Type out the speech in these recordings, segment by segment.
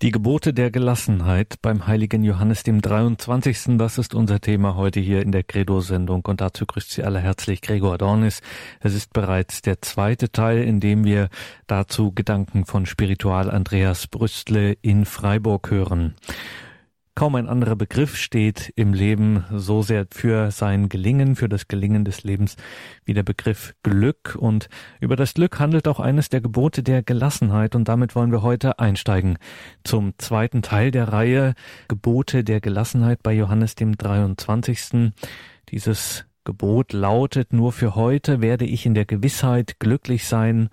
Die Gebote der Gelassenheit beim heiligen Johannes dem 23. Das ist unser Thema heute hier in der Credo-Sendung und dazu grüßt Sie alle herzlich Gregor Dornis. Es ist bereits der zweite Teil, in dem wir dazu Gedanken von Spiritual Andreas Brüstle in Freiburg hören. Kaum ein anderer Begriff steht im Leben so sehr für sein Gelingen, für das Gelingen des Lebens wie der Begriff Glück. Und über das Glück handelt auch eines der Gebote der Gelassenheit. Und damit wollen wir heute einsteigen zum zweiten Teil der Reihe Gebote der Gelassenheit bei Johannes dem 23. Dieses Gebot lautet, nur für heute werde ich in der Gewissheit glücklich sein,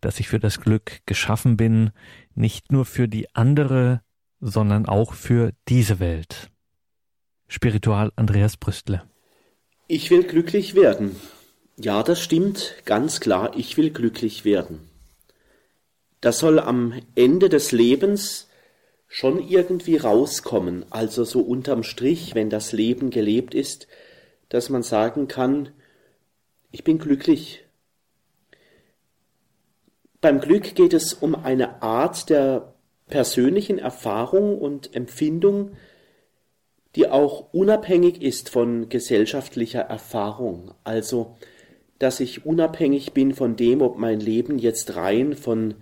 dass ich für das Glück geschaffen bin, nicht nur für die andere sondern auch für diese Welt. Spiritual Andreas Brüstle. Ich will glücklich werden. Ja, das stimmt, ganz klar, ich will glücklich werden. Das soll am Ende des Lebens schon irgendwie rauskommen, also so unterm Strich, wenn das Leben gelebt ist, dass man sagen kann, ich bin glücklich. Beim Glück geht es um eine Art der persönlichen Erfahrung und Empfindung, die auch unabhängig ist von gesellschaftlicher Erfahrung. Also, dass ich unabhängig bin von dem, ob mein Leben jetzt rein von,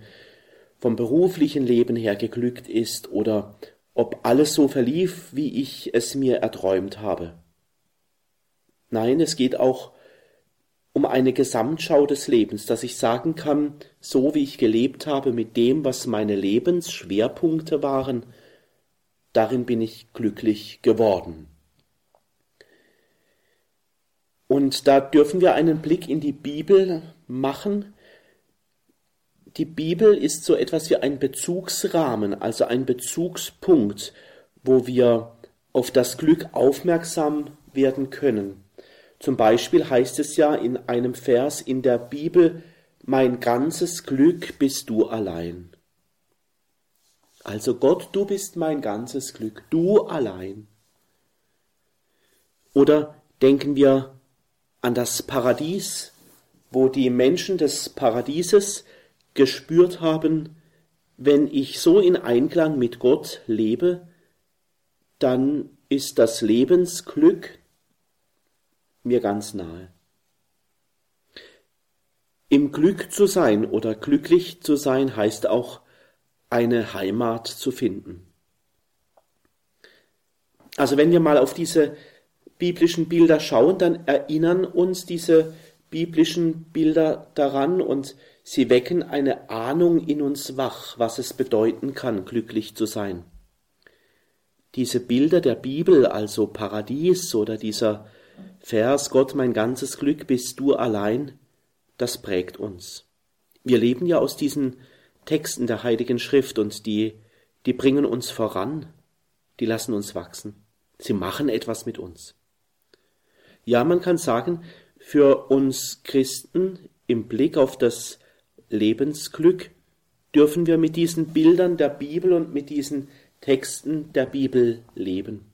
vom beruflichen Leben her geglückt ist oder ob alles so verlief, wie ich es mir erträumt habe. Nein, es geht auch um eine Gesamtschau des Lebens, dass ich sagen kann, so wie ich gelebt habe mit dem, was meine Lebensschwerpunkte waren, darin bin ich glücklich geworden. Und da dürfen wir einen Blick in die Bibel machen. Die Bibel ist so etwas wie ein Bezugsrahmen, also ein Bezugspunkt, wo wir auf das Glück aufmerksam werden können. Zum Beispiel heißt es ja in einem Vers in der Bibel, mein ganzes Glück bist du allein. Also Gott, du bist mein ganzes Glück, du allein. Oder denken wir an das Paradies, wo die Menschen des Paradieses gespürt haben, wenn ich so in Einklang mit Gott lebe, dann ist das Lebensglück mir ganz nahe. Im Glück zu sein oder glücklich zu sein heißt auch eine Heimat zu finden. Also wenn wir mal auf diese biblischen Bilder schauen, dann erinnern uns diese biblischen Bilder daran und sie wecken eine Ahnung in uns wach, was es bedeuten kann, glücklich zu sein. Diese Bilder der Bibel, also Paradies oder dieser Vers Gott, mein ganzes Glück bist du allein, das prägt uns. Wir leben ja aus diesen Texten der Heiligen Schrift und die, die bringen uns voran, die lassen uns wachsen. Sie machen etwas mit uns. Ja, man kann sagen, für uns Christen im Blick auf das Lebensglück dürfen wir mit diesen Bildern der Bibel und mit diesen Texten der Bibel leben.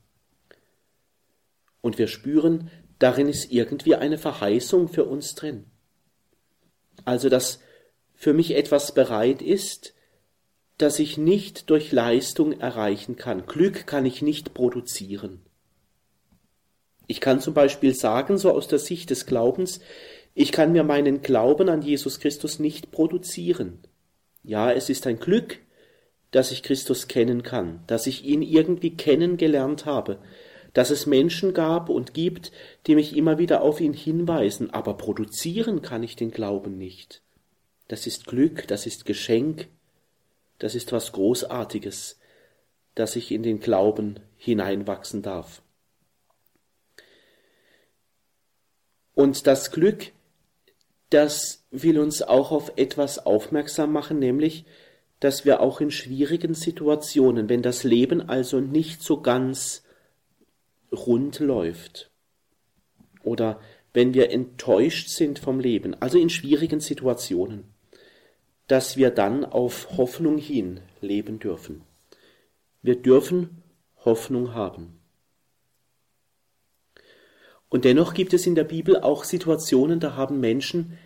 Und wir spüren, darin ist irgendwie eine Verheißung für uns drin. Also, dass für mich etwas bereit ist, das ich nicht durch Leistung erreichen kann. Glück kann ich nicht produzieren. Ich kann zum Beispiel sagen, so aus der Sicht des Glaubens, ich kann mir meinen Glauben an Jesus Christus nicht produzieren. Ja, es ist ein Glück, dass ich Christus kennen kann, dass ich ihn irgendwie kennengelernt habe, dass es Menschen gab und gibt, die mich immer wieder auf ihn hinweisen, aber produzieren kann ich den Glauben nicht. Das ist Glück, das ist Geschenk, das ist was Großartiges, dass ich in den Glauben hineinwachsen darf. Und das Glück, das will uns auch auf etwas aufmerksam machen, nämlich, dass wir auch in schwierigen Situationen, wenn das Leben also nicht so ganz rund läuft oder wenn wir enttäuscht sind vom Leben, also in schwierigen Situationen, dass wir dann auf Hoffnung hin leben dürfen. Wir dürfen Hoffnung haben. Und dennoch gibt es in der Bibel auch Situationen, da haben Menschen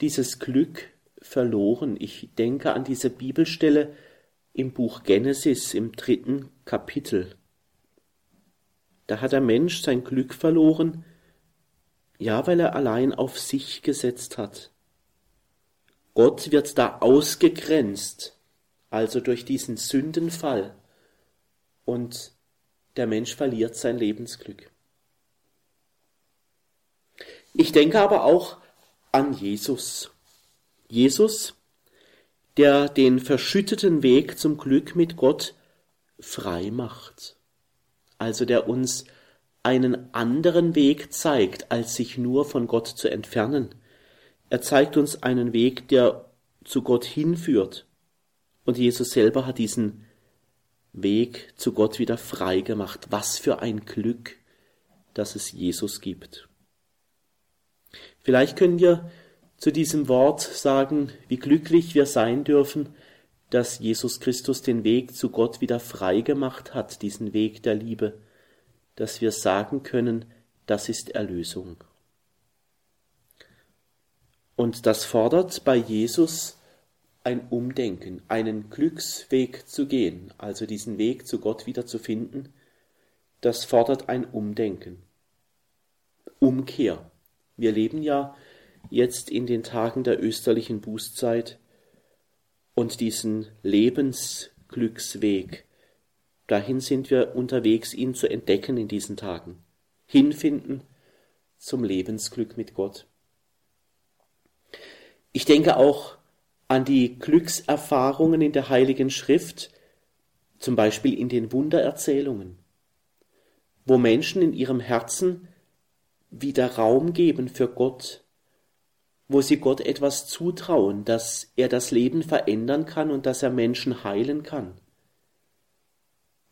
dieses Glück verloren. Ich denke an diese Bibelstelle im Buch Genesis im dritten Kapitel. Da hat der Mensch sein Glück verloren, ja, weil er allein auf sich gesetzt hat. Gott wird da ausgegrenzt, also durch diesen Sündenfall, und der Mensch verliert sein Lebensglück. Ich denke aber auch an Jesus. Jesus, der den verschütteten Weg zum Glück mit Gott frei macht. Also der uns einen anderen Weg zeigt, als sich nur von Gott zu entfernen. Er zeigt uns einen Weg, der zu Gott hinführt. Und Jesus selber hat diesen Weg zu Gott wieder frei gemacht. Was für ein Glück, dass es Jesus gibt. Vielleicht können wir zu diesem Wort sagen, wie glücklich wir sein dürfen, dass Jesus Christus den Weg zu Gott wieder frei gemacht hat, diesen Weg der Liebe, dass wir sagen können, das ist Erlösung. Und das fordert bei Jesus ein Umdenken, einen Glücksweg zu gehen, also diesen Weg zu Gott wieder zu finden, das fordert ein Umdenken. Umkehr. Wir leben ja jetzt in den Tagen der österlichen Bußzeit und diesen Lebensglücksweg, dahin sind wir unterwegs, ihn zu entdecken in diesen Tagen, hinfinden zum Lebensglück mit Gott. Ich denke auch an die Glückserfahrungen in der Heiligen Schrift, zum Beispiel in den Wundererzählungen, wo Menschen in ihrem Herzen wieder Raum geben für Gott, wo sie Gott etwas zutrauen, dass er das Leben verändern kann und dass er Menschen heilen kann.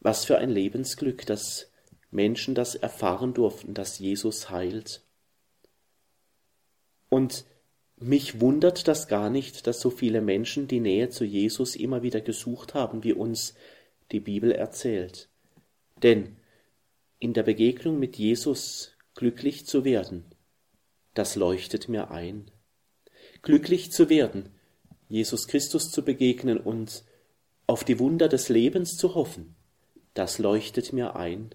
Was für ein Lebensglück, dass Menschen das erfahren durften, dass Jesus heilt. Und mich wundert das gar nicht, dass so viele Menschen die Nähe zu Jesus immer wieder gesucht haben, wie uns die Bibel erzählt. Denn in der Begegnung mit Jesus glücklich zu werden, das leuchtet mir ein. Glücklich zu werden, Jesus Christus zu begegnen und auf die Wunder des Lebens zu hoffen, das leuchtet mir ein.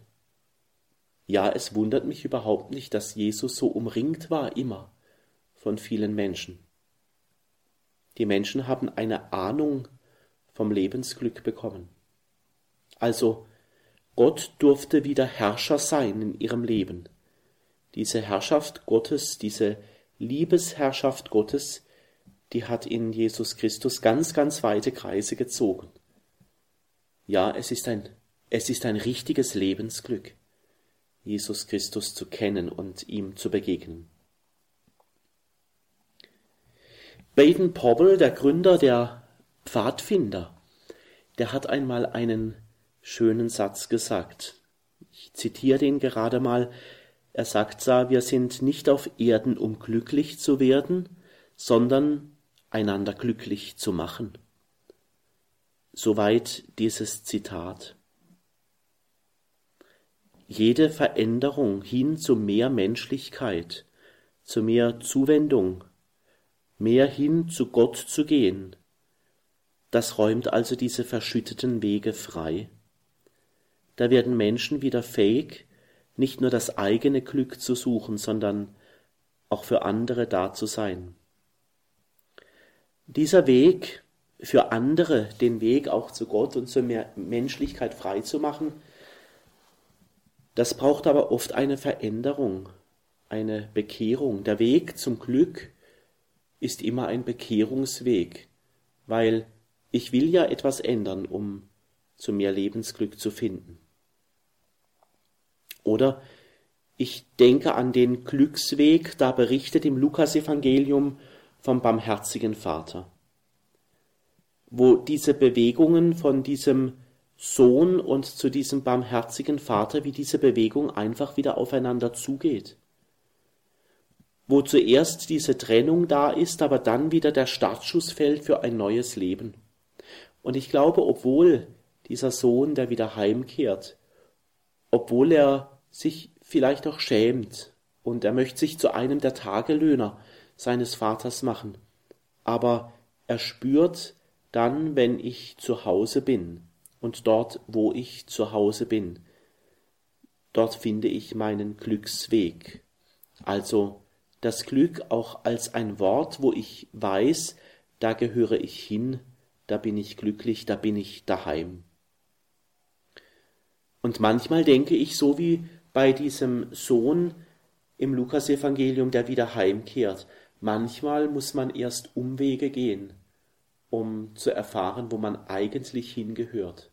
Ja, es wundert mich überhaupt nicht, dass Jesus so umringt war immer von vielen Menschen. Die Menschen haben eine Ahnung vom Lebensglück bekommen. Also Gott durfte wieder Herrscher sein in ihrem Leben. Diese Herrschaft Gottes, diese Liebesherrschaft Gottes, die hat in Jesus Christus ganz, ganz weite Kreise gezogen. Ja, es ist ein, es ist ein richtiges Lebensglück, Jesus Christus zu kennen und ihm zu begegnen. Baden Powell, der Gründer der Pfadfinder, der hat einmal einen schönen Satz gesagt. Ich zitiere den gerade mal. Er sagt zwar, wir sind nicht auf Erden, um glücklich zu werden, sondern einander glücklich zu machen. Soweit dieses Zitat. Jede Veränderung hin zu mehr Menschlichkeit, zu mehr Zuwendung, mehr hin zu Gott zu gehen. Das räumt also diese verschütteten Wege frei. Da werden Menschen wieder fähig, nicht nur das eigene Glück zu suchen, sondern auch für andere da zu sein. Dieser Weg für andere, den Weg auch zu Gott und zur Menschlichkeit frei zu machen, das braucht aber oft eine Veränderung, eine Bekehrung. Der Weg zum Glück ist immer ein Bekehrungsweg, weil ich will ja etwas ändern, um zu mehr Lebensglück zu finden. Oder ich denke an den Glücksweg, da berichtet im Lukasevangelium vom barmherzigen Vater, wo diese Bewegungen von diesem Sohn und zu diesem barmherzigen Vater, wie diese Bewegung einfach wieder aufeinander zugeht wo zuerst diese Trennung da ist, aber dann wieder der Startschuss fällt für ein neues Leben. Und ich glaube, obwohl dieser Sohn, der wieder heimkehrt, obwohl er sich vielleicht auch schämt und er möchte sich zu einem der Tagelöhner seines Vaters machen, aber er spürt, dann, wenn ich zu Hause bin. Und dort, wo ich zu Hause bin, dort finde ich meinen Glücksweg. Also das Glück auch als ein Wort, wo ich weiß, da gehöre ich hin, da bin ich glücklich, da bin ich daheim. Und manchmal denke ich so wie bei diesem Sohn im Lukasevangelium, der wieder heimkehrt. Manchmal muss man erst Umwege gehen, um zu erfahren, wo man eigentlich hingehört.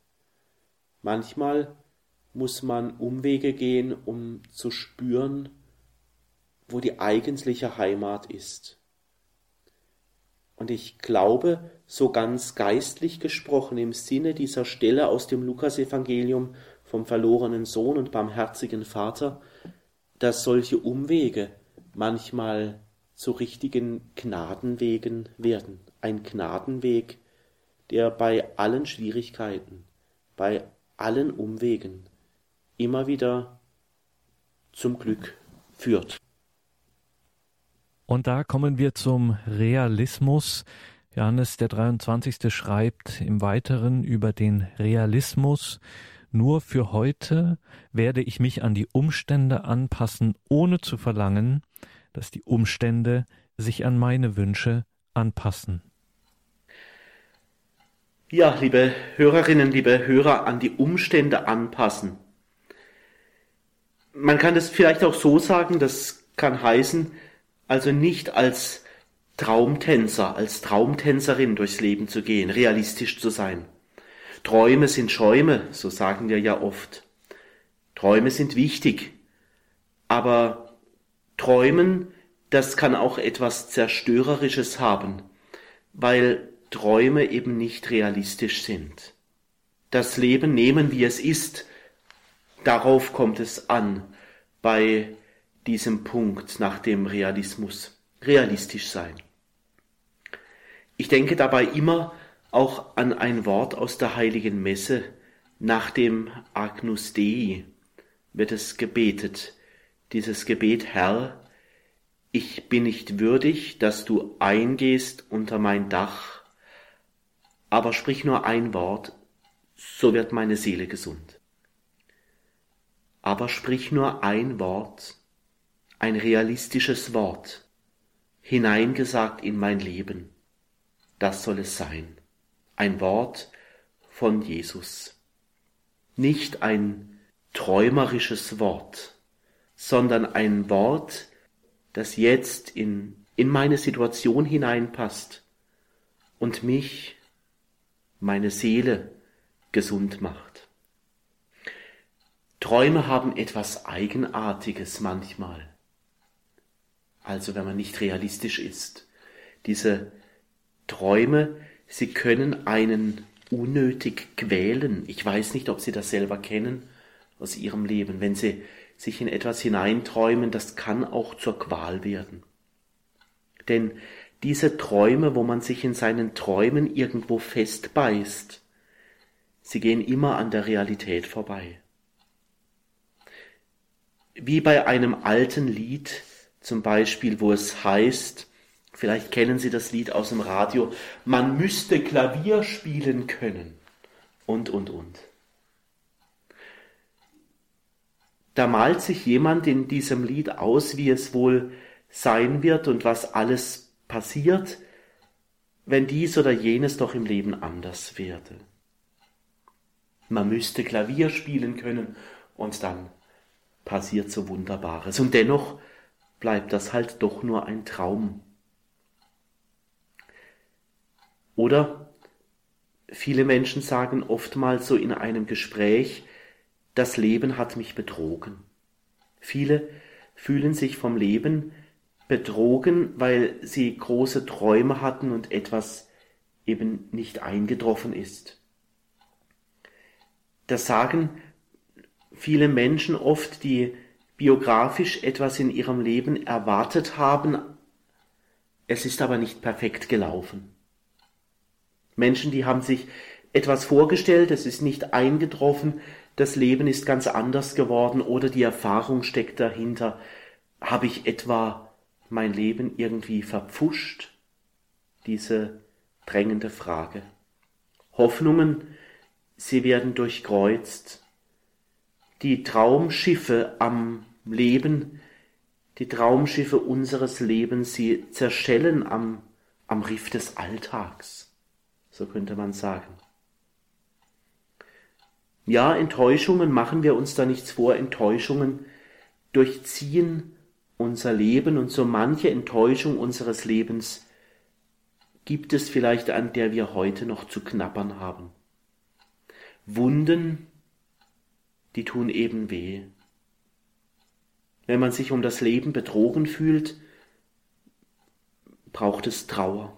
Manchmal muss man Umwege gehen, um zu spüren, wo die eigentliche Heimat ist. Und ich glaube, so ganz geistlich gesprochen im Sinne dieser Stelle aus dem Lukasevangelium vom verlorenen Sohn und barmherzigen Vater, dass solche Umwege manchmal zu richtigen Gnadenwegen werden. Ein Gnadenweg, der bei allen Schwierigkeiten, bei allen Umwegen immer wieder zum Glück führt. Und da kommen wir zum Realismus. Johannes der 23. schreibt im Weiteren über den Realismus. Nur für heute werde ich mich an die Umstände anpassen, ohne zu verlangen, dass die Umstände sich an meine Wünsche anpassen. Ja, liebe Hörerinnen, liebe Hörer, an die Umstände anpassen. Man kann das vielleicht auch so sagen, das kann heißen, also nicht als Traumtänzer, als Traumtänzerin durchs Leben zu gehen, realistisch zu sein. Träume sind Schäume, so sagen wir ja oft. Träume sind wichtig, aber Träumen, das kann auch etwas Zerstörerisches haben, weil Träume eben nicht realistisch sind. Das Leben nehmen, wie es ist, darauf kommt es an, bei diesem Punkt nach dem Realismus, realistisch sein. Ich denke dabei immer auch an ein Wort aus der heiligen Messe, nach dem Agnus Dei wird es gebetet, dieses Gebet Herr, ich bin nicht würdig, dass du eingehst unter mein Dach, aber sprich nur ein Wort, so wird meine Seele gesund. Aber sprich nur ein Wort, ein realistisches Wort, hineingesagt in mein Leben. Das soll es sein. Ein Wort von Jesus. Nicht ein träumerisches Wort, sondern ein Wort, das jetzt in, in meine Situation hineinpasst und mich meine Seele gesund macht. Träume haben etwas Eigenartiges manchmal. Also wenn man nicht realistisch ist. Diese Träume, sie können einen unnötig quälen. Ich weiß nicht, ob Sie das selber kennen aus Ihrem Leben. Wenn Sie sich in etwas hineinträumen, das kann auch zur Qual werden. Denn diese Träume, wo man sich in seinen Träumen irgendwo festbeißt, sie gehen immer an der Realität vorbei. Wie bei einem alten Lied zum Beispiel, wo es heißt, vielleicht kennen Sie das Lied aus dem Radio, man müsste Klavier spielen können und, und, und. Da malt sich jemand in diesem Lied aus, wie es wohl sein wird und was alles passiert, wenn dies oder jenes doch im Leben anders werde. Man müsste Klavier spielen können und dann passiert so Wunderbares. Und dennoch bleibt das halt doch nur ein Traum. Oder viele Menschen sagen oftmals so in einem Gespräch, das Leben hat mich betrogen. Viele fühlen sich vom Leben betrogen, weil sie große Träume hatten und etwas eben nicht eingetroffen ist. Das sagen viele Menschen oft, die biografisch etwas in ihrem Leben erwartet haben, es ist aber nicht perfekt gelaufen. Menschen, die haben sich etwas vorgestellt, es ist nicht eingetroffen, das Leben ist ganz anders geworden oder die Erfahrung steckt dahinter. Habe ich etwa mein Leben irgendwie verpfuscht? Diese drängende Frage. Hoffnungen, sie werden durchkreuzt. Die Traumschiffe am Leben, die Traumschiffe unseres Lebens, sie zerschellen am, am Riff des Alltags, so könnte man sagen. Ja, Enttäuschungen machen wir uns da nichts vor, Enttäuschungen durchziehen unser Leben und so manche Enttäuschung unseres Lebens gibt es vielleicht, an der wir heute noch zu knappern haben. Wunden, die tun eben weh. Wenn man sich um das Leben betrogen fühlt, braucht es Trauer.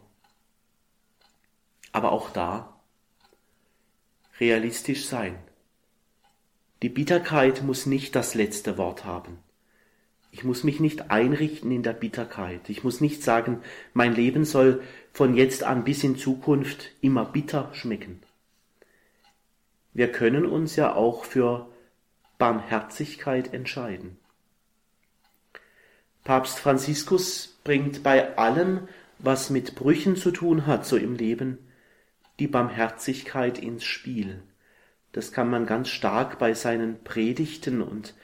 Aber auch da realistisch sein. Die Bitterkeit muss nicht das letzte Wort haben. Ich muss mich nicht einrichten in der Bitterkeit. Ich muss nicht sagen, mein Leben soll von jetzt an bis in Zukunft immer bitter schmecken. Wir können uns ja auch für Barmherzigkeit entscheiden. Papst Franziskus bringt bei allem, was mit Brüchen zu tun hat, so im Leben, die Barmherzigkeit ins Spiel. Das kann man ganz stark bei seinen Predigten und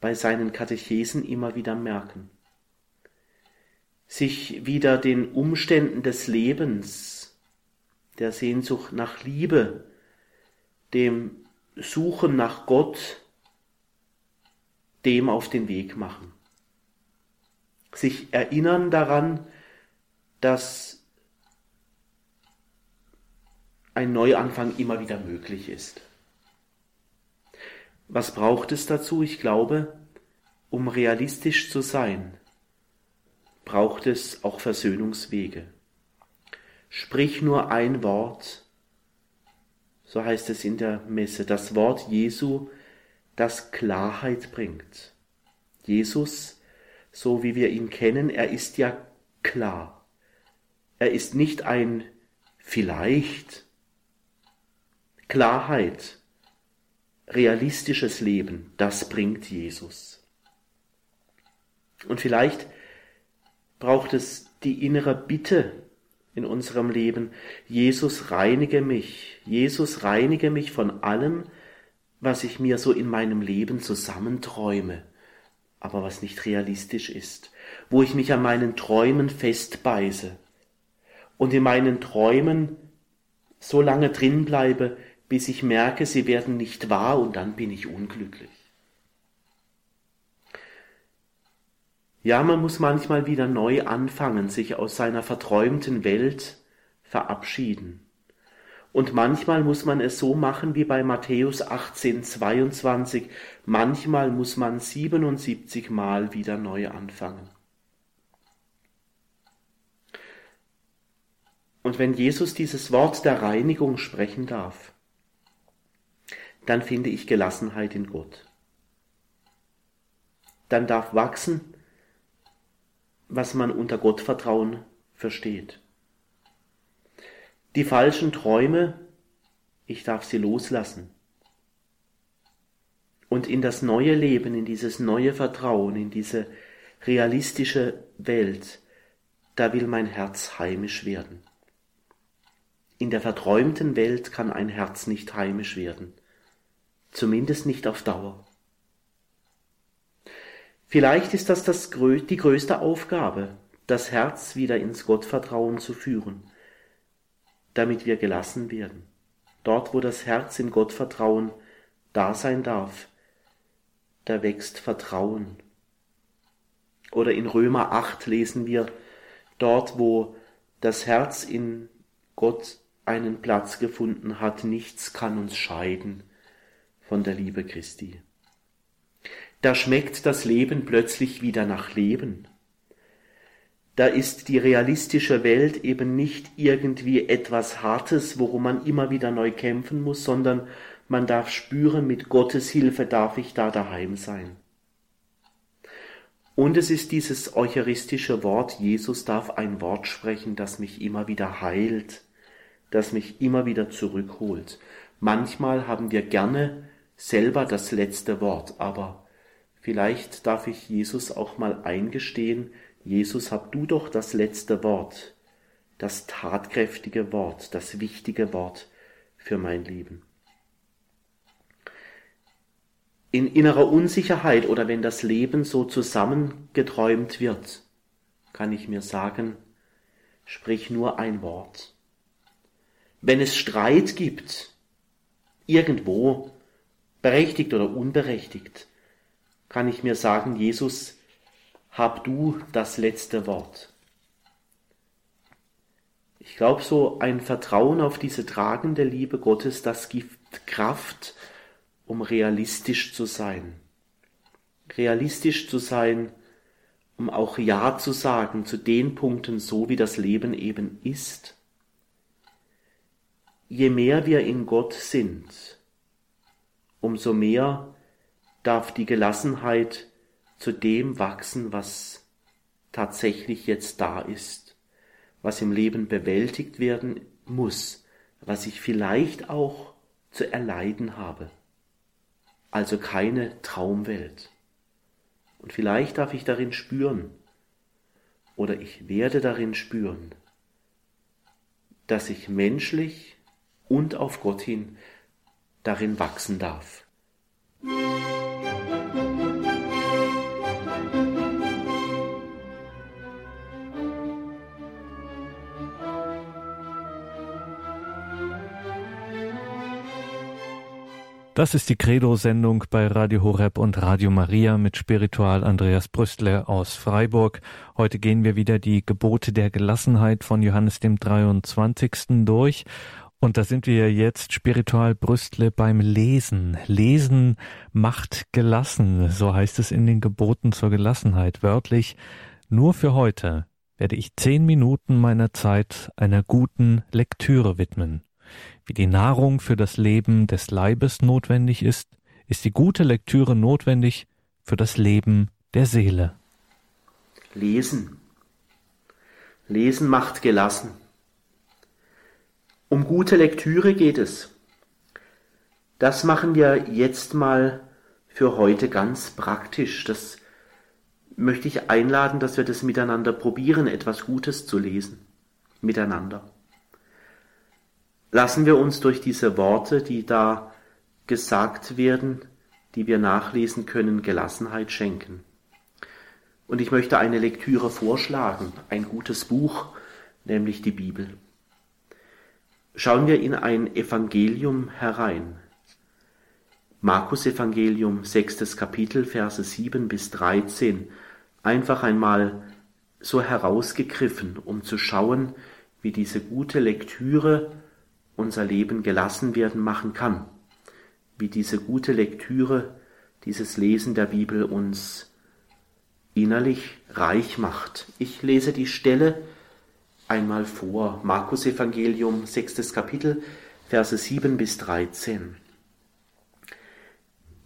bei seinen Katechesen immer wieder merken. Sich wieder den Umständen des Lebens, der Sehnsucht nach Liebe, dem Suchen nach Gott, dem auf den Weg machen. Sich erinnern daran, dass ein Neuanfang immer wieder möglich ist. Was braucht es dazu? Ich glaube, um realistisch zu sein, braucht es auch Versöhnungswege. Sprich nur ein Wort, so heißt es in der Messe, das Wort Jesu, das Klarheit bringt. Jesus, so wie wir ihn kennen, er ist ja klar. Er ist nicht ein vielleicht. Klarheit realistisches Leben, das bringt Jesus. Und vielleicht braucht es die innere Bitte in unserem Leben, Jesus reinige mich, Jesus reinige mich von allem, was ich mir so in meinem Leben zusammenträume, aber was nicht realistisch ist, wo ich mich an meinen Träumen festbeiße und in meinen Träumen so lange drin bleibe, bis ich merke, sie werden nicht wahr und dann bin ich unglücklich. Ja, man muss manchmal wieder neu anfangen, sich aus seiner verträumten Welt verabschieden. Und manchmal muss man es so machen wie bei Matthäus 18, 22. Manchmal muss man 77 Mal wieder neu anfangen. Und wenn Jesus dieses Wort der Reinigung sprechen darf, dann finde ich Gelassenheit in Gott. Dann darf wachsen, was man unter Gottvertrauen versteht. Die falschen Träume, ich darf sie loslassen. Und in das neue Leben, in dieses neue Vertrauen, in diese realistische Welt, da will mein Herz heimisch werden. In der verträumten Welt kann ein Herz nicht heimisch werden zumindest nicht auf Dauer. Vielleicht ist das, das die größte Aufgabe, das Herz wieder ins Gottvertrauen zu führen, damit wir gelassen werden. Dort, wo das Herz im Gottvertrauen da sein darf, da wächst Vertrauen. Oder in Römer 8 lesen wir, dort, wo das Herz in Gott einen Platz gefunden hat, nichts kann uns scheiden von der Liebe Christi. Da schmeckt das Leben plötzlich wieder nach Leben. Da ist die realistische Welt eben nicht irgendwie etwas Hartes, worum man immer wieder neu kämpfen muss, sondern man darf spüren, mit Gottes Hilfe darf ich da daheim sein. Und es ist dieses eucharistische Wort, Jesus darf ein Wort sprechen, das mich immer wieder heilt, das mich immer wieder zurückholt. Manchmal haben wir gerne selber das letzte Wort, aber vielleicht darf ich Jesus auch mal eingestehen, Jesus, hab du doch das letzte Wort, das tatkräftige Wort, das wichtige Wort für mein Leben. In innerer Unsicherheit oder wenn das Leben so zusammengeträumt wird, kann ich mir sagen, sprich nur ein Wort. Wenn es Streit gibt, irgendwo, berechtigt oder unberechtigt, kann ich mir sagen, Jesus, hab du das letzte Wort. Ich glaube, so ein Vertrauen auf diese tragende Liebe Gottes, das gibt Kraft, um realistisch zu sein. Realistisch zu sein, um auch Ja zu sagen zu den Punkten, so wie das Leben eben ist. Je mehr wir in Gott sind, umso mehr darf die Gelassenheit zu dem wachsen, was tatsächlich jetzt da ist, was im Leben bewältigt werden muss, was ich vielleicht auch zu erleiden habe. Also keine Traumwelt. Und vielleicht darf ich darin spüren, oder ich werde darin spüren, dass ich menschlich und auf Gott hin darin wachsen darf. Das ist die Credo-Sendung bei Radio Horeb und Radio Maria mit Spiritual Andreas Brüstle aus Freiburg. Heute gehen wir wieder die Gebote der Gelassenheit von Johannes dem 23. durch. Und da sind wir jetzt spiritual Brüstle beim Lesen. Lesen macht gelassen, so heißt es in den Geboten zur Gelassenheit. Wörtlich, nur für heute werde ich zehn Minuten meiner Zeit einer guten Lektüre widmen. Wie die Nahrung für das Leben des Leibes notwendig ist, ist die gute Lektüre notwendig für das Leben der Seele. Lesen. Lesen macht gelassen. Um gute Lektüre geht es. Das machen wir jetzt mal für heute ganz praktisch. Das möchte ich einladen, dass wir das miteinander probieren, etwas Gutes zu lesen. Miteinander lassen wir uns durch diese Worte, die da gesagt werden, die wir nachlesen können, Gelassenheit schenken. Und ich möchte eine Lektüre vorschlagen, ein gutes Buch, nämlich die Bibel. Schauen wir in ein Evangelium herein. Markus Evangelium, sechstes Kapitel, Verse 7 bis 13. Einfach einmal so herausgegriffen, um zu schauen, wie diese gute Lektüre unser Leben gelassen werden machen kann, wie diese gute Lektüre, dieses Lesen der Bibel uns innerlich reich macht. Ich lese die Stelle einmal vor. Markus Evangelium, sechstes Kapitel, Verse 7 bis 13.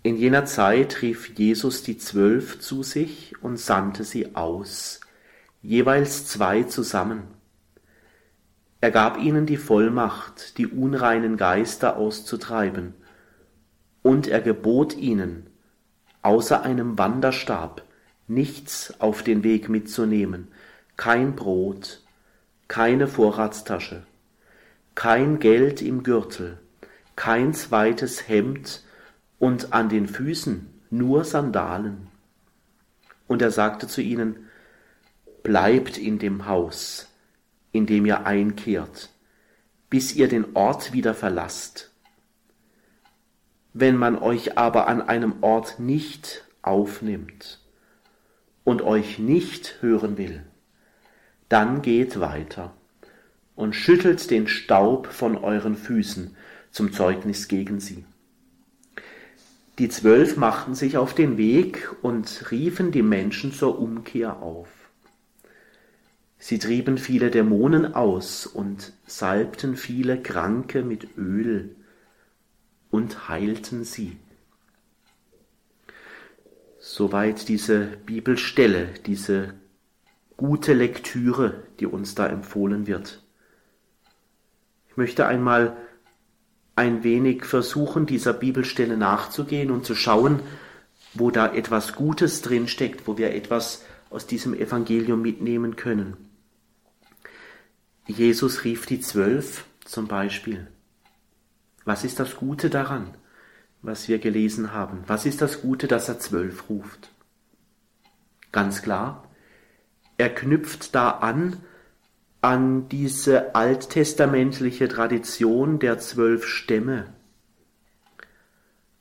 In jener Zeit rief Jesus die Zwölf zu sich und sandte sie aus, jeweils zwei zusammen er gab ihnen die Vollmacht, die unreinen Geister auszutreiben, und er gebot ihnen, außer einem Wanderstab nichts auf den Weg mitzunehmen, kein Brot, keine Vorratstasche, kein Geld im Gürtel, kein zweites Hemd und an den Füßen nur Sandalen. Und er sagte zu ihnen, Bleibt in dem Haus, indem ihr einkehrt, bis ihr den Ort wieder verlasst. Wenn man euch aber an einem Ort nicht aufnimmt und euch nicht hören will, dann geht weiter und schüttelt den Staub von euren Füßen zum Zeugnis gegen sie. Die Zwölf machten sich auf den Weg und riefen die Menschen zur Umkehr auf. Sie trieben viele Dämonen aus und salbten viele Kranke mit Öl und heilten sie. Soweit diese Bibelstelle, diese gute Lektüre, die uns da empfohlen wird. Ich möchte einmal ein wenig versuchen, dieser Bibelstelle nachzugehen und zu schauen, wo da etwas Gutes drinsteckt, wo wir etwas aus diesem Evangelium mitnehmen können. Jesus rief die Zwölf zum Beispiel. Was ist das Gute daran, was wir gelesen haben? Was ist das Gute, dass er zwölf ruft? Ganz klar, er knüpft da an an diese alttestamentliche Tradition der zwölf Stämme.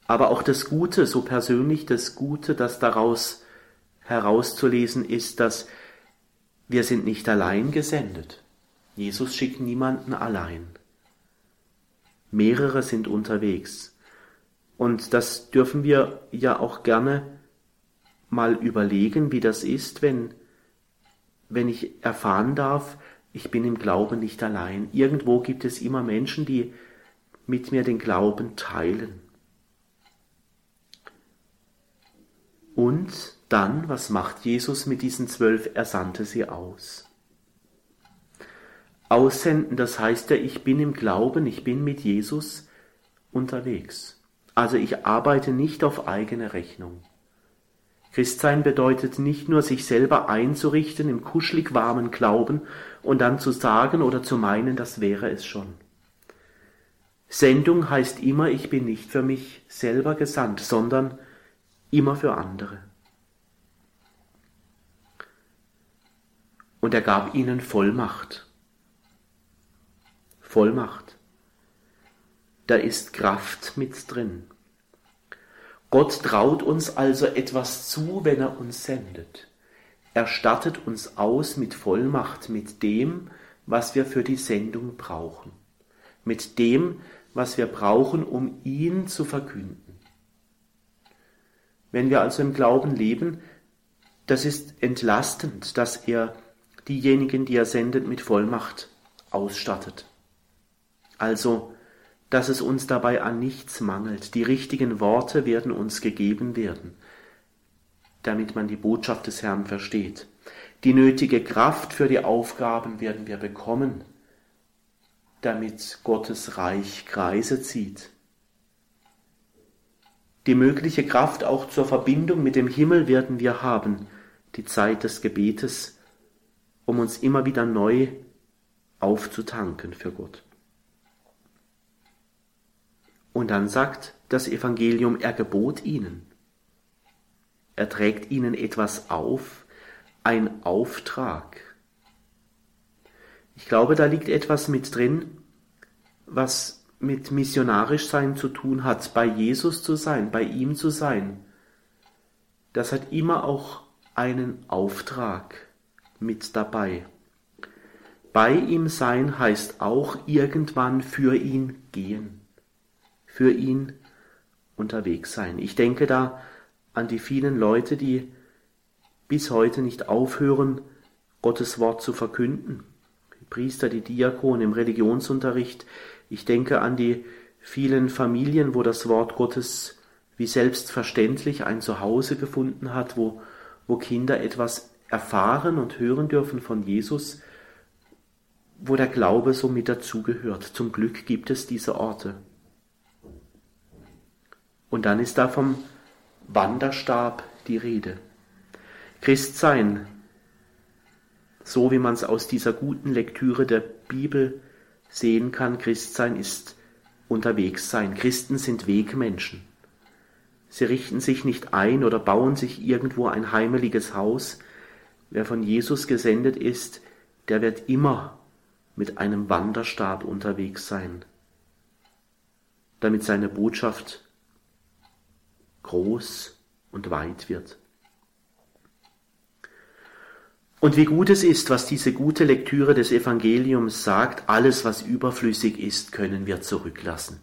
Aber auch das Gute, so persönlich das Gute, das daraus herauszulesen ist, dass wir sind nicht allein gesendet. Jesus schickt niemanden allein. Mehrere sind unterwegs. Und das dürfen wir ja auch gerne mal überlegen, wie das ist, wenn, wenn ich erfahren darf, ich bin im Glauben nicht allein. Irgendwo gibt es immer Menschen, die mit mir den Glauben teilen. Und dann, was macht Jesus mit diesen zwölf? Er sandte sie aus. Aussenden, das heißt ja, ich bin im Glauben, ich bin mit Jesus unterwegs. Also ich arbeite nicht auf eigene Rechnung. Christsein bedeutet nicht nur, sich selber einzurichten im kuschelig warmen Glauben und dann zu sagen oder zu meinen, das wäre es schon. Sendung heißt immer, ich bin nicht für mich selber gesandt, sondern immer für andere. Und er gab ihnen Vollmacht. Vollmacht. Da ist Kraft mit drin. Gott traut uns also etwas zu, wenn er uns sendet. Er stattet uns aus mit Vollmacht, mit dem, was wir für die Sendung brauchen, mit dem, was wir brauchen, um ihn zu verkünden. Wenn wir also im Glauben leben, das ist entlastend, dass er diejenigen, die er sendet, mit Vollmacht ausstattet. Also dass es uns dabei an nichts mangelt. Die richtigen Worte werden uns gegeben werden, damit man die Botschaft des Herrn versteht. Die nötige Kraft für die Aufgaben werden wir bekommen, damit Gottes Reich Kreise zieht. Die mögliche Kraft auch zur Verbindung mit dem Himmel werden wir haben, die Zeit des Gebetes, um uns immer wieder neu aufzutanken für Gott. Und dann sagt das Evangelium, er gebot ihnen. Er trägt ihnen etwas auf, ein Auftrag. Ich glaube, da liegt etwas mit drin, was mit missionarisch sein zu tun hat, bei Jesus zu sein, bei ihm zu sein. Das hat immer auch einen Auftrag mit dabei. Bei ihm sein heißt auch irgendwann für ihn gehen für ihn unterwegs sein. Ich denke da an die vielen Leute, die bis heute nicht aufhören, Gottes Wort zu verkünden. Die Priester, die Diakone im Religionsunterricht. Ich denke an die vielen Familien, wo das Wort Gottes wie selbstverständlich ein Zuhause gefunden hat, wo, wo Kinder etwas erfahren und hören dürfen von Jesus, wo der Glaube so mit dazugehört. Zum Glück gibt es diese Orte. Und dann ist da vom Wanderstab die Rede. Christsein, so wie man es aus dieser guten Lektüre der Bibel sehen kann, Christsein ist unterwegs sein. Christen sind Wegmenschen. Sie richten sich nicht ein oder bauen sich irgendwo ein heimeliges Haus. Wer von Jesus gesendet ist, der wird immer mit einem Wanderstab unterwegs sein, damit seine Botschaft groß und weit wird. Und wie gut es ist, was diese gute Lektüre des Evangeliums sagt, alles, was überflüssig ist, können wir zurücklassen.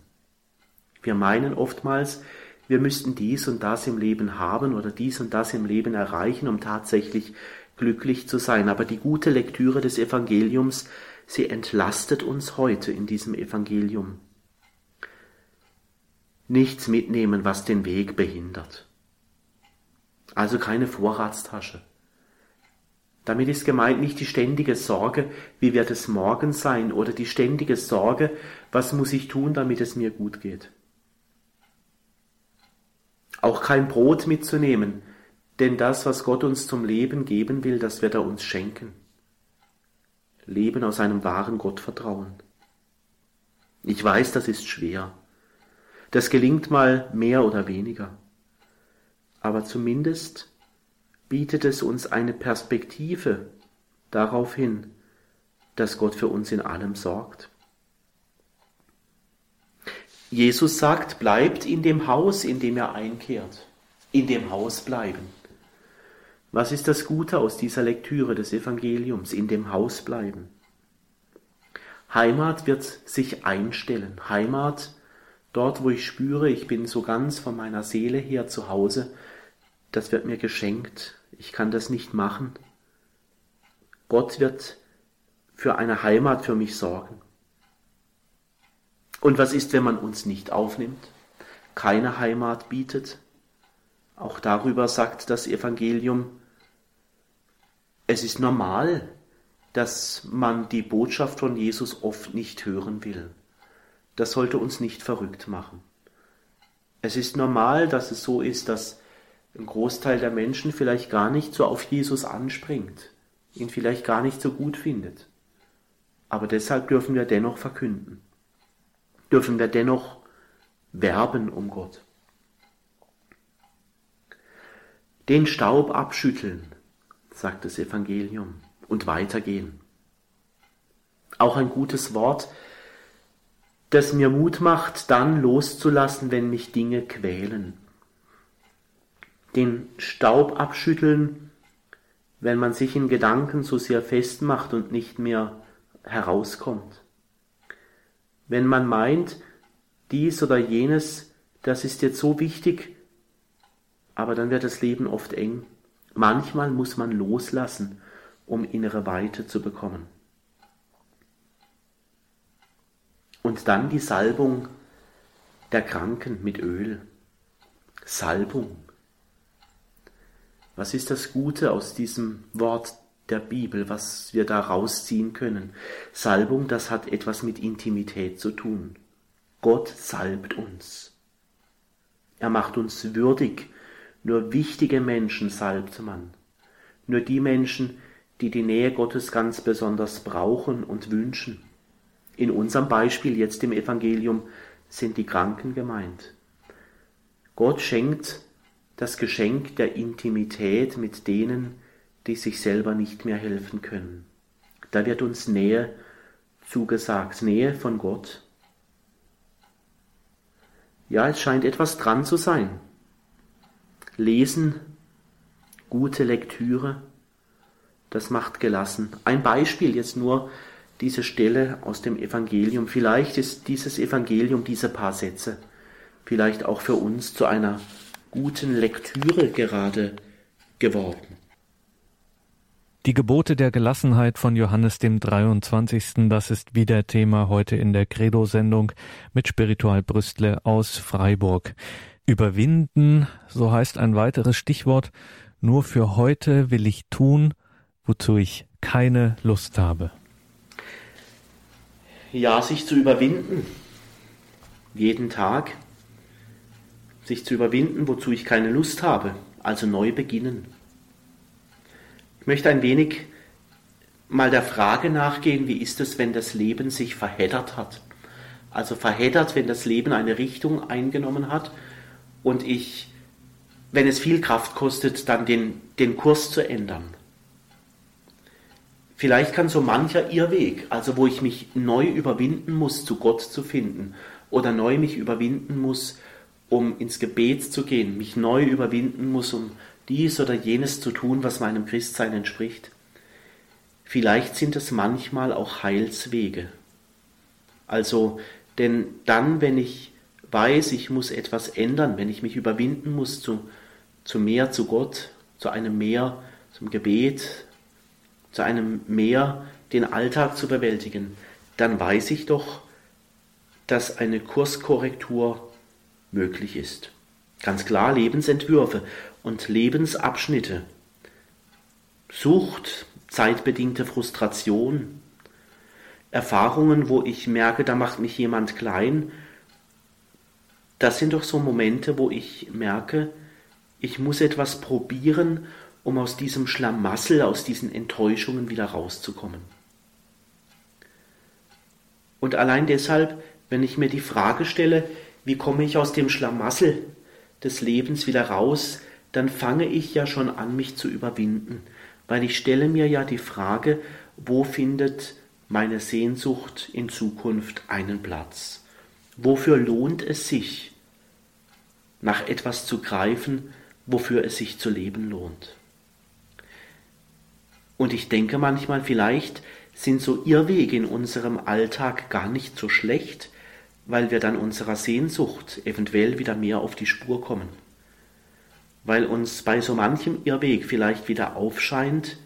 Wir meinen oftmals, wir müssten dies und das im Leben haben oder dies und das im Leben erreichen, um tatsächlich glücklich zu sein. Aber die gute Lektüre des Evangeliums, sie entlastet uns heute in diesem Evangelium nichts mitnehmen, was den Weg behindert. Also keine Vorratstasche. Damit ist gemeint nicht die ständige Sorge, wie wird es morgen sein, oder die ständige Sorge, was muss ich tun, damit es mir gut geht. Auch kein Brot mitzunehmen, denn das, was Gott uns zum Leben geben will, das wird er uns schenken. Leben aus einem wahren Gottvertrauen. Ich weiß, das ist schwer. Das gelingt mal mehr oder weniger. Aber zumindest bietet es uns eine Perspektive darauf hin, dass Gott für uns in allem sorgt. Jesus sagt, bleibt in dem Haus, in dem er einkehrt. In dem Haus bleiben. Was ist das Gute aus dieser Lektüre des Evangeliums? In dem Haus bleiben. Heimat wird sich einstellen. Heimat, dort wo ich spüre, ich bin so ganz von meiner Seele her zu Hause, das wird mir geschenkt. Ich kann das nicht machen. Gott wird für eine Heimat für mich sorgen. Und was ist, wenn man uns nicht aufnimmt, keine Heimat bietet? Auch darüber sagt das Evangelium, es ist normal, dass man die Botschaft von Jesus oft nicht hören will. Das sollte uns nicht verrückt machen. Es ist normal, dass es so ist, dass ein Großteil der Menschen vielleicht gar nicht so auf Jesus anspringt, ihn vielleicht gar nicht so gut findet. Aber deshalb dürfen wir dennoch verkünden, dürfen wir dennoch werben um Gott. Den Staub abschütteln, sagt das Evangelium, und weitergehen. Auch ein gutes Wort, das mir Mut macht, dann loszulassen, wenn mich Dinge quälen. Den Staub abschütteln, wenn man sich in Gedanken so sehr festmacht und nicht mehr herauskommt. Wenn man meint, dies oder jenes, das ist jetzt so wichtig, aber dann wird das Leben oft eng. Manchmal muss man loslassen, um innere Weite zu bekommen. Und dann die Salbung der Kranken mit Öl. Salbung. Was ist das Gute aus diesem Wort der Bibel, was wir da rausziehen können? Salbung, das hat etwas mit Intimität zu tun. Gott salbt uns. Er macht uns würdig nur wichtige Menschen salbt man. Nur die Menschen, die die Nähe Gottes ganz besonders brauchen und wünschen. In unserem Beispiel jetzt im Evangelium sind die Kranken gemeint. Gott schenkt das Geschenk der Intimität mit denen, die sich selber nicht mehr helfen können. Da wird uns Nähe zugesagt, Nähe von Gott. Ja, es scheint etwas dran zu sein, Lesen, gute Lektüre, das macht gelassen. Ein Beispiel jetzt nur diese Stelle aus dem Evangelium. Vielleicht ist dieses Evangelium, diese paar Sätze, vielleicht auch für uns zu einer guten Lektüre gerade geworden. Die Gebote der Gelassenheit von Johannes dem 23. Das ist wieder Thema heute in der Credo-Sendung mit Spiritual Brüstle aus Freiburg. Überwinden, so heißt ein weiteres Stichwort, nur für heute will ich tun, wozu ich keine Lust habe. Ja, sich zu überwinden, jeden Tag, sich zu überwinden, wozu ich keine Lust habe, also neu beginnen. Ich möchte ein wenig mal der Frage nachgehen, wie ist es, wenn das Leben sich verheddert hat? Also verheddert, wenn das Leben eine Richtung eingenommen hat und ich, wenn es viel Kraft kostet, dann den, den Kurs zu ändern. Vielleicht kann so mancher Irrweg, also wo ich mich neu überwinden muss, zu Gott zu finden, oder neu mich überwinden muss, um ins Gebet zu gehen, mich neu überwinden muss, um dies oder jenes zu tun, was meinem Christsein entspricht. Vielleicht sind es manchmal auch Heilswege. Also, denn dann, wenn ich weiß, ich muss etwas ändern, wenn ich mich überwinden muss zu, zu mehr zu Gott, zu einem mehr zum Gebet, zu einem mehr den Alltag zu bewältigen, dann weiß ich doch, dass eine Kurskorrektur möglich ist. Ganz klar Lebensentwürfe und Lebensabschnitte. Sucht, zeitbedingte Frustration, Erfahrungen, wo ich merke, da macht mich jemand klein das sind doch so Momente, wo ich merke, ich muss etwas probieren, um aus diesem Schlamassel, aus diesen Enttäuschungen wieder rauszukommen. Und allein deshalb, wenn ich mir die Frage stelle, wie komme ich aus dem Schlamassel des Lebens wieder raus, dann fange ich ja schon an, mich zu überwinden, weil ich stelle mir ja die Frage, wo findet meine Sehnsucht in Zukunft einen Platz? Wofür lohnt es sich, nach etwas zu greifen, wofür es sich zu leben lohnt? Und ich denke manchmal, vielleicht sind so Irrwege in unserem Alltag gar nicht so schlecht, weil wir dann unserer Sehnsucht eventuell wieder mehr auf die Spur kommen. Weil uns bei so manchem Irrweg vielleicht wieder aufscheint,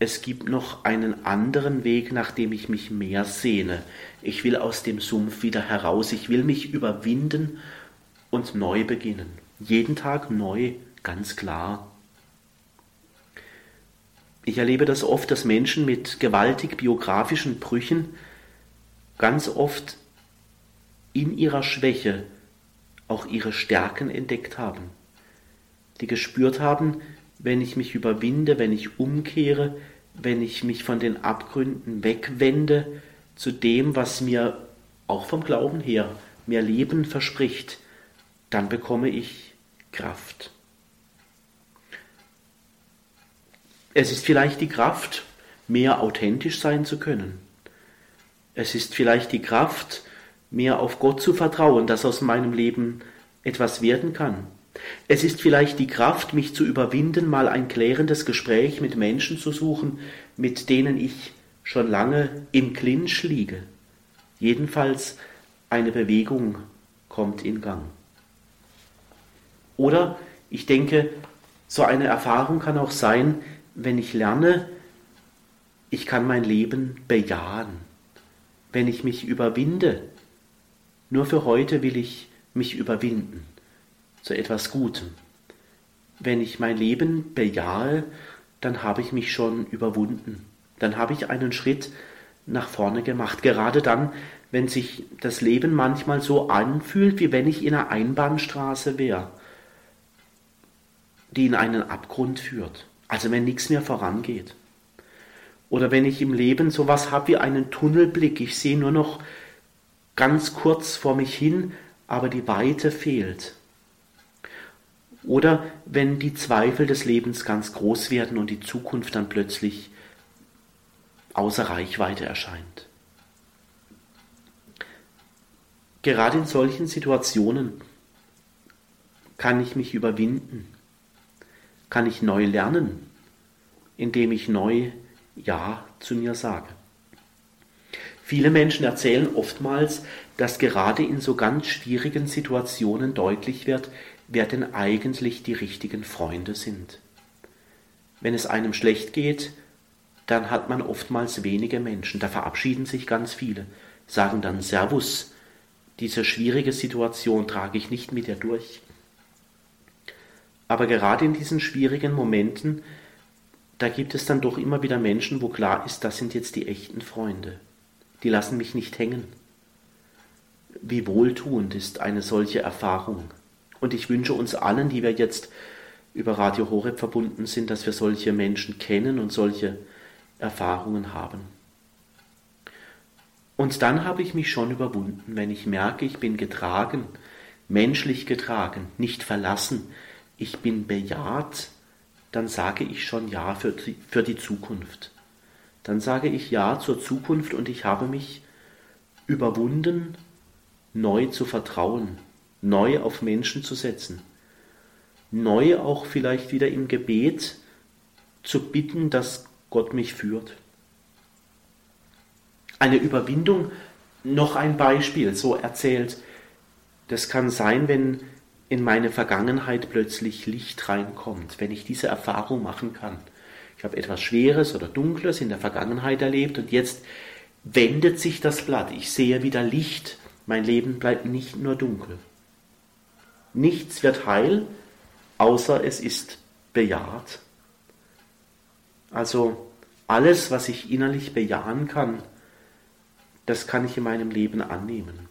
es gibt noch einen anderen Weg, nach dem ich mich mehr sehne. Ich will aus dem Sumpf wieder heraus, ich will mich überwinden und neu beginnen. Jeden Tag neu, ganz klar. Ich erlebe das oft, dass Menschen mit gewaltig biografischen Brüchen ganz oft in ihrer Schwäche auch ihre Stärken entdeckt haben, die gespürt haben, wenn ich mich überwinde, wenn ich umkehre, wenn ich mich von den Abgründen wegwende zu dem, was mir auch vom Glauben her mehr Leben verspricht, dann bekomme ich Kraft. Es ist vielleicht die Kraft, mehr authentisch sein zu können. Es ist vielleicht die Kraft, mehr auf Gott zu vertrauen, dass aus meinem Leben etwas werden kann. Es ist vielleicht die Kraft, mich zu überwinden, mal ein klärendes Gespräch mit Menschen zu suchen, mit denen ich schon lange im Clinch liege. Jedenfalls eine Bewegung kommt in Gang. Oder ich denke, so eine Erfahrung kann auch sein, wenn ich lerne, ich kann mein Leben bejahen, wenn ich mich überwinde, nur für heute will ich mich überwinden zu etwas Gutem. Wenn ich mein Leben bejahe, dann habe ich mich schon überwunden. Dann habe ich einen Schritt nach vorne gemacht. Gerade dann, wenn sich das Leben manchmal so anfühlt, wie wenn ich in einer Einbahnstraße wäre, die in einen Abgrund führt. Also wenn nichts mehr vorangeht. Oder wenn ich im Leben sowas habe wie einen Tunnelblick, ich sehe nur noch ganz kurz vor mich hin, aber die Weite fehlt. Oder wenn die Zweifel des Lebens ganz groß werden und die Zukunft dann plötzlich außer Reichweite erscheint. Gerade in solchen Situationen kann ich mich überwinden, kann ich neu lernen, indem ich neu Ja zu mir sage. Viele Menschen erzählen oftmals, dass gerade in so ganz schwierigen Situationen deutlich wird, wer denn eigentlich die richtigen Freunde sind. Wenn es einem schlecht geht, dann hat man oftmals wenige Menschen, da verabschieden sich ganz viele, sagen dann Servus, diese schwierige Situation trage ich nicht mit dir durch. Aber gerade in diesen schwierigen Momenten, da gibt es dann doch immer wieder Menschen, wo klar ist, das sind jetzt die echten Freunde die lassen mich nicht hängen. Wie wohltuend ist eine solche Erfahrung. Und ich wünsche uns allen, die wir jetzt über Radio Horeb verbunden sind, dass wir solche Menschen kennen und solche Erfahrungen haben. Und dann habe ich mich schon überwunden, wenn ich merke, ich bin getragen, menschlich getragen, nicht verlassen, ich bin bejaht, dann sage ich schon Ja für die, für die Zukunft dann sage ich Ja zur Zukunft und ich habe mich überwunden, neu zu vertrauen, neu auf Menschen zu setzen, neu auch vielleicht wieder im Gebet zu bitten, dass Gott mich führt. Eine Überwindung, noch ein Beispiel, so erzählt, das kann sein, wenn in meine Vergangenheit plötzlich Licht reinkommt, wenn ich diese Erfahrung machen kann ich habe etwas Schweres oder Dunkles in der Vergangenheit erlebt und jetzt wendet sich das Blatt. Ich sehe wieder Licht. Mein Leben bleibt nicht nur dunkel. Nichts wird heil, außer es ist bejaht. Also alles, was ich innerlich bejahen kann, das kann ich in meinem Leben annehmen.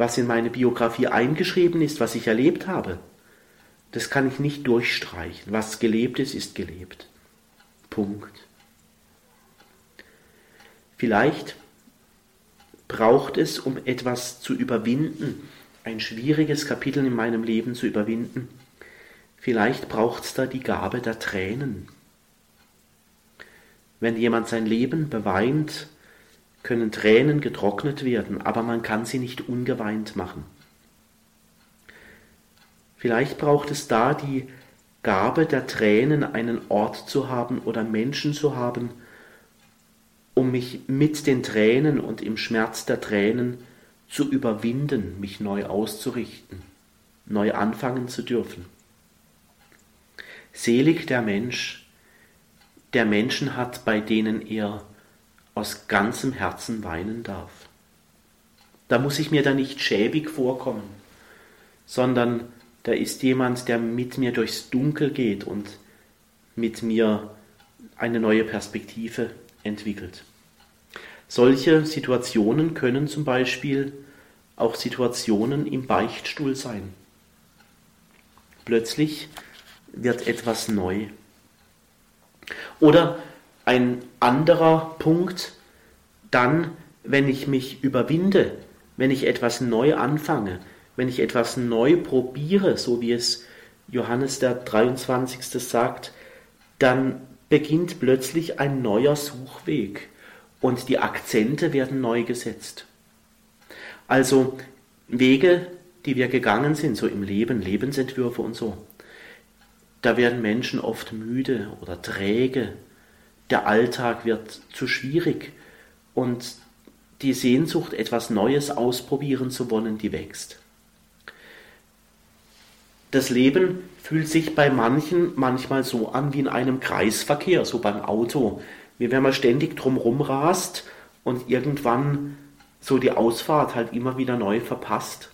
Was in meine Biografie eingeschrieben ist, was ich erlebt habe, das kann ich nicht durchstreichen. Was gelebt ist, ist gelebt. Punkt. Vielleicht braucht es, um etwas zu überwinden, ein schwieriges Kapitel in meinem Leben zu überwinden. Vielleicht braucht es da die Gabe der Tränen. Wenn jemand sein Leben beweint, können Tränen getrocknet werden, aber man kann sie nicht ungeweint machen. Vielleicht braucht es da die Gabe der Tränen, einen Ort zu haben oder Menschen zu haben, um mich mit den Tränen und im Schmerz der Tränen zu überwinden, mich neu auszurichten, neu anfangen zu dürfen. Selig der Mensch, der Menschen hat, bei denen er aus ganzem Herzen weinen darf. Da muss ich mir da nicht schäbig vorkommen, sondern da ist jemand, der mit mir durchs Dunkel geht und mit mir eine neue Perspektive entwickelt. Solche Situationen können zum Beispiel auch Situationen im Beichtstuhl sein. Plötzlich wird etwas neu. Oder ein anderer Punkt, dann, wenn ich mich überwinde, wenn ich etwas neu anfange, wenn ich etwas neu probiere, so wie es Johannes der 23. sagt, dann beginnt plötzlich ein neuer Suchweg und die Akzente werden neu gesetzt. Also Wege, die wir gegangen sind, so im Leben, Lebensentwürfe und so, da werden Menschen oft müde oder träge, der Alltag wird zu schwierig und die Sehnsucht, etwas Neues ausprobieren zu wollen, die wächst. Das Leben fühlt sich bei manchen manchmal so an wie in einem Kreisverkehr, so beim Auto, wie wenn man ständig drumherum rast und irgendwann so die Ausfahrt halt immer wieder neu verpasst.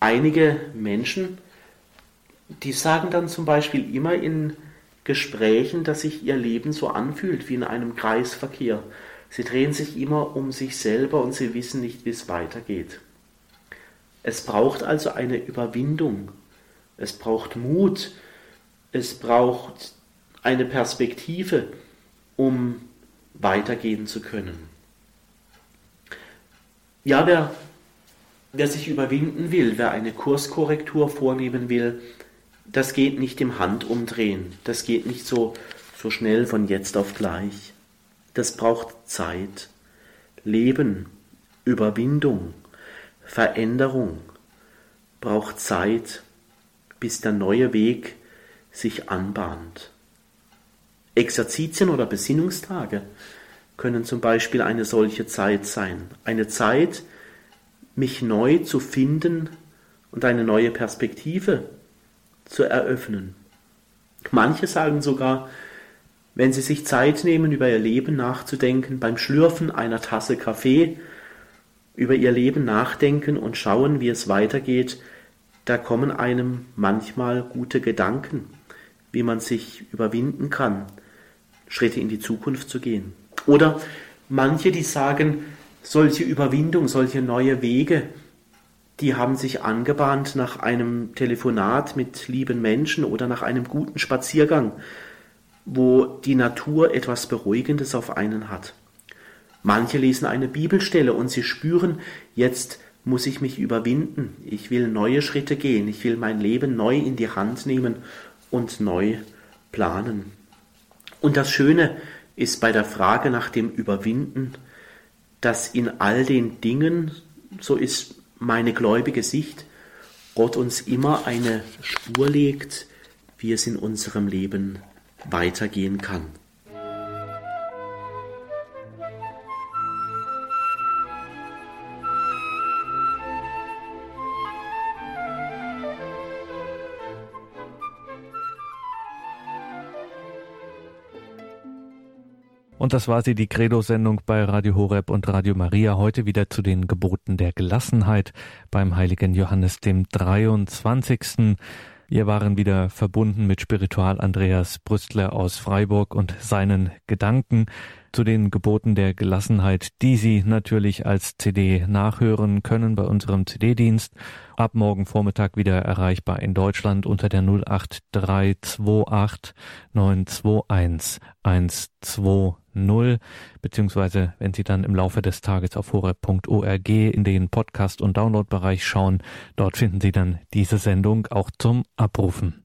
Einige Menschen, die sagen dann zum Beispiel immer in Gesprächen, dass sich ihr Leben so anfühlt wie in einem Kreisverkehr. Sie drehen sich immer um sich selber und sie wissen nicht, wie es weitergeht. Es braucht also eine Überwindung. Es braucht Mut. Es braucht eine Perspektive, um weitergehen zu können. Ja, wer, wer sich überwinden will, wer eine Kurskorrektur vornehmen will, das geht nicht im Handumdrehen. Das geht nicht so, so schnell von jetzt auf gleich. Das braucht Zeit, Leben, Überwindung. Veränderung braucht Zeit, bis der neue Weg sich anbahnt. Exerzitien oder Besinnungstage können zum Beispiel eine solche Zeit sein. Eine Zeit, mich neu zu finden und eine neue Perspektive zu eröffnen. Manche sagen sogar, wenn sie sich Zeit nehmen, über ihr Leben nachzudenken, beim Schlürfen einer Tasse Kaffee über ihr Leben nachdenken und schauen, wie es weitergeht, da kommen einem manchmal gute Gedanken, wie man sich überwinden kann, Schritte in die Zukunft zu gehen. Oder manche, die sagen, solche Überwindung, solche neue Wege, die haben sich angebahnt nach einem Telefonat mit lieben Menschen oder nach einem guten Spaziergang, wo die Natur etwas Beruhigendes auf einen hat. Manche lesen eine Bibelstelle und sie spüren, jetzt muss ich mich überwinden, ich will neue Schritte gehen, ich will mein Leben neu in die Hand nehmen und neu planen. Und das Schöne ist bei der Frage nach dem Überwinden, dass in all den Dingen, so ist meine gläubige Sicht, Gott uns immer eine Spur legt, wie es in unserem Leben weitergehen kann. Und das war sie, die Credo-Sendung bei Radio Horeb und Radio Maria. Heute wieder zu den Geboten der Gelassenheit beim heiligen Johannes dem 23. Wir waren wieder verbunden mit Spiritual Andreas Brüstler aus Freiburg und seinen Gedanken. Zu den Geboten der Gelassenheit, die Sie natürlich als CD nachhören können bei unserem CD-Dienst. Ab morgen Vormittag wieder erreichbar in Deutschland unter der 08328 921 120 beziehungsweise wenn Sie dann im Laufe des Tages auf horeb.org in den Podcast- und Downloadbereich schauen, dort finden Sie dann diese Sendung auch zum Abrufen.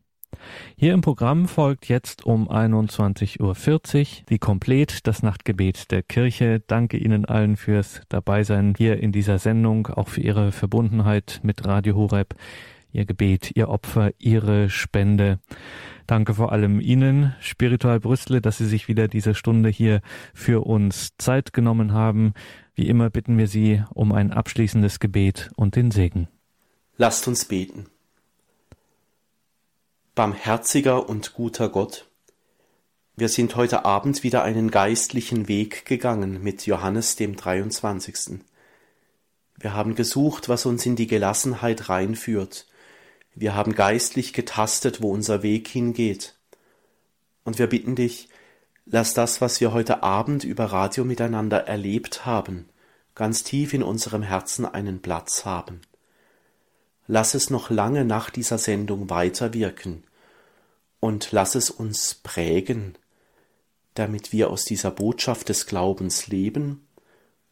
Hier im Programm folgt jetzt um 21.40 Uhr die Komplett, das Nachtgebet der Kirche. Danke Ihnen allen fürs Dabeisein hier in dieser Sendung, auch für Ihre Verbundenheit mit Radio Horeb, Ihr Gebet, Ihr Opfer, Ihre Spende. Danke vor allem Ihnen, Spiritual Brüssel, dass Sie sich wieder diese Stunde hier für uns Zeit genommen haben. Wie immer bitten wir Sie um ein abschließendes Gebet und den Segen. Lasst uns beten. Barmherziger und guter Gott, wir sind heute Abend wieder einen geistlichen Weg gegangen mit Johannes dem 23. Wir haben gesucht, was uns in die Gelassenheit reinführt. Wir haben geistlich getastet, wo unser Weg hingeht. Und wir bitten dich, lass das, was wir heute Abend über Radio miteinander erlebt haben, ganz tief in unserem Herzen einen Platz haben. Lass es noch lange nach dieser Sendung weiterwirken und lass es uns prägen, damit wir aus dieser Botschaft des Glaubens leben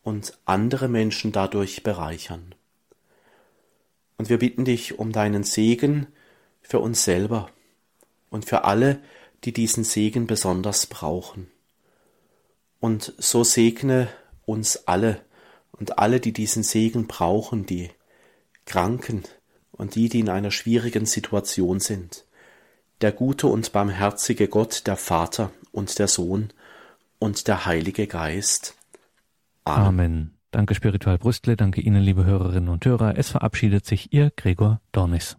und andere Menschen dadurch bereichern. Und wir bitten dich um deinen Segen für uns selber und für alle, die diesen Segen besonders brauchen. Und so segne uns alle und alle, die diesen Segen brauchen, die Kranken und die, die in einer schwierigen Situation sind der gute und barmherzige Gott, der Vater und der Sohn und der Heilige Geist. Amen. Amen. Danke Spiritual Brüstle, danke Ihnen, liebe Hörerinnen und Hörer. Es verabschiedet sich Ihr Gregor Dornis.